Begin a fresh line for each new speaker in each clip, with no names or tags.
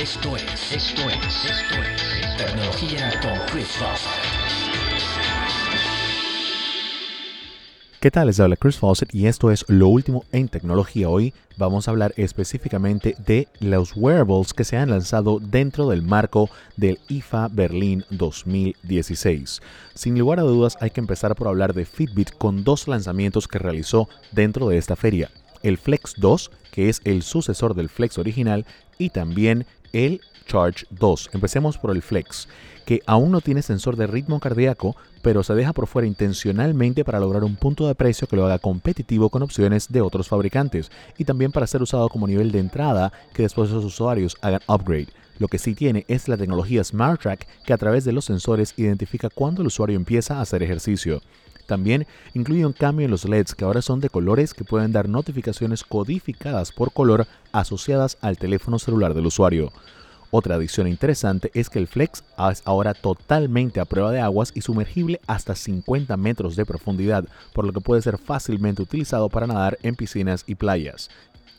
Esto es, esto es, esto es Tecnología con Chris Fawcett.
¿Qué tal? Les habla Chris Fawcett y esto es lo último en tecnología. Hoy vamos a hablar específicamente de los wearables que se han lanzado dentro del marco del IFA Berlín 2016. Sin lugar a dudas hay que empezar por hablar de Fitbit con dos lanzamientos que realizó dentro de esta feria. El Flex 2, que es el sucesor del Flex original, y también el Charge 2. Empecemos por el Flex, que aún no tiene sensor de ritmo cardíaco, pero se deja por fuera intencionalmente para lograr un punto de precio que lo haga competitivo con opciones de otros fabricantes y también para ser usado como nivel de entrada que después los usuarios hagan upgrade. Lo que sí tiene es la tecnología Smart Track que a través de los sensores identifica cuando el usuario empieza a hacer ejercicio. También incluye un cambio en los LEDs que ahora son de colores que pueden dar notificaciones codificadas por color asociadas al teléfono celular del usuario. Otra adición interesante es que el Flex es ahora totalmente a prueba de aguas y sumergible hasta 50 metros de profundidad, por lo que puede ser fácilmente utilizado para nadar en piscinas y playas.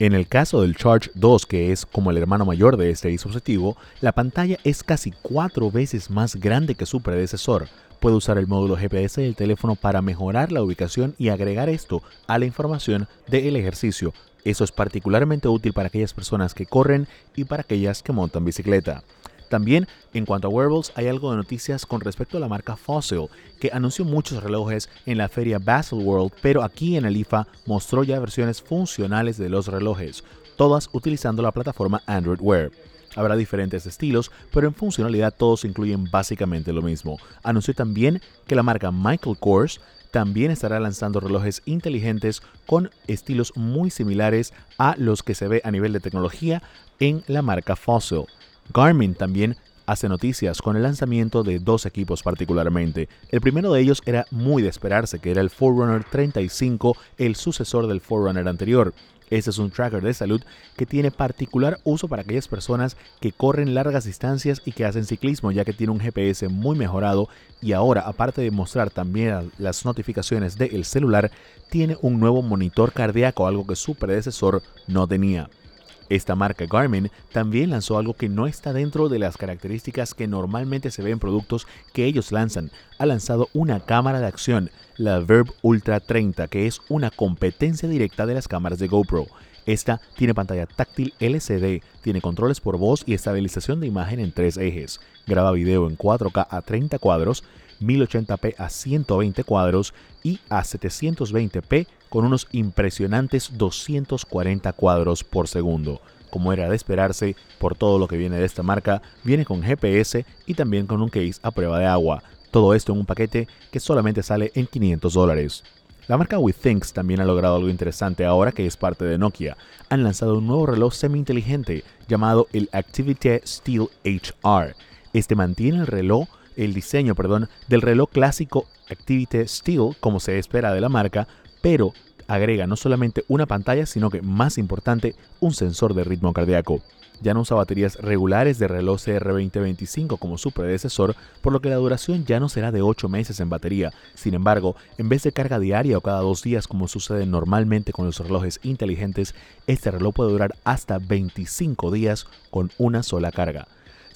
En el caso del Charge 2, que es como el hermano mayor de este dispositivo, la pantalla es casi cuatro veces más grande que su predecesor, puede usar el módulo GPS del teléfono para mejorar la ubicación y agregar esto a la información del ejercicio. Eso es particularmente útil para aquellas personas que corren y para aquellas que montan bicicleta. También, en cuanto a wearables, hay algo de noticias con respecto a la marca Fossil, que anunció muchos relojes en la feria Basel World, pero aquí en el IFA mostró ya versiones funcionales de los relojes, todas utilizando la plataforma Android Wear. Habrá diferentes estilos, pero en funcionalidad todos incluyen básicamente lo mismo. Anunció también que la marca Michael Kors también estará lanzando relojes inteligentes con estilos muy similares a los que se ve a nivel de tecnología en la marca Fossil. Garmin también hace noticias con el lanzamiento de dos equipos particularmente. El primero de ellos era muy de esperarse, que era el Forerunner 35, el sucesor del Forerunner anterior. Este es un tracker de salud que tiene particular uso para aquellas personas que corren largas distancias y que hacen ciclismo, ya que tiene un GPS muy mejorado y ahora, aparte de mostrar también las notificaciones del celular, tiene un nuevo monitor cardíaco, algo que su predecesor no tenía. Esta marca Garmin también lanzó algo que no está dentro de las características que normalmente se ven en productos que ellos lanzan. Ha lanzado una cámara de acción, la Verb Ultra 30, que es una competencia directa de las cámaras de GoPro. Esta tiene pantalla táctil LCD, tiene controles por voz y estabilización de imagen en tres ejes. Graba video en 4K a 30 cuadros, 1080p a 120 cuadros y a 720p con unos impresionantes 240 cuadros por segundo. Como era de esperarse, por todo lo que viene de esta marca, viene con GPS y también con un case a prueba de agua. Todo esto en un paquete que solamente sale en 500 dólares. La marca WeThinks también ha logrado algo interesante ahora que es parte de Nokia. Han lanzado un nuevo reloj semi-inteligente llamado el Activity Steel HR. Este mantiene el reloj el diseño perdón, del reloj clásico Activity Steel, como se espera de la marca, pero agrega no solamente una pantalla, sino que más importante, un sensor de ritmo cardíaco. Ya no usa baterías regulares de reloj CR2025 como su predecesor, por lo que la duración ya no será de 8 meses en batería. Sin embargo, en vez de carga diaria o cada dos días como sucede normalmente con los relojes inteligentes, este reloj puede durar hasta 25 días con una sola carga.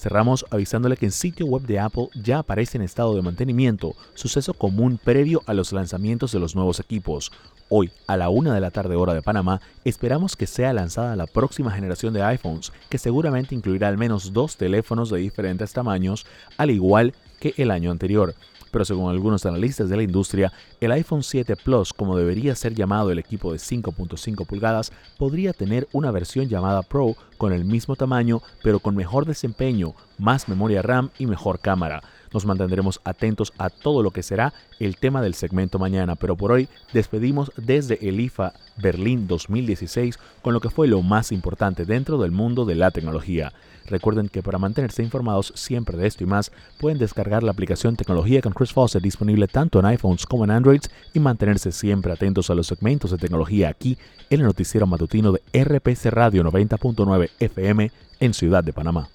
Cerramos avisándole que el sitio web de Apple ya aparece en estado de mantenimiento, suceso común previo a los lanzamientos de los nuevos equipos. Hoy, a la una de la tarde hora de Panamá, esperamos que sea lanzada la próxima generación de iPhones, que seguramente incluirá al menos dos teléfonos de diferentes tamaños, al igual que el año anterior pero según algunos analistas de la industria, el iPhone 7 Plus, como debería ser llamado el equipo de 5.5 pulgadas, podría tener una versión llamada Pro con el mismo tamaño, pero con mejor desempeño, más memoria RAM y mejor cámara. Nos mantendremos atentos a todo lo que será el tema del segmento mañana, pero por hoy despedimos desde el IFA Berlín 2016 con lo que fue lo más importante dentro del mundo de la tecnología. Recuerden que para mantenerse informados siempre de esto y más, pueden descargar la aplicación Tecnología con Chris Fawcett disponible tanto en iPhones como en Androids y mantenerse siempre atentos a los segmentos de tecnología aquí en el noticiero matutino de RPC Radio 90.9 FM en Ciudad de Panamá.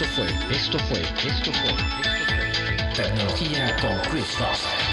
Esto fue, esto fue, esto fue, esto fue Tecnología con Chris Fawcett.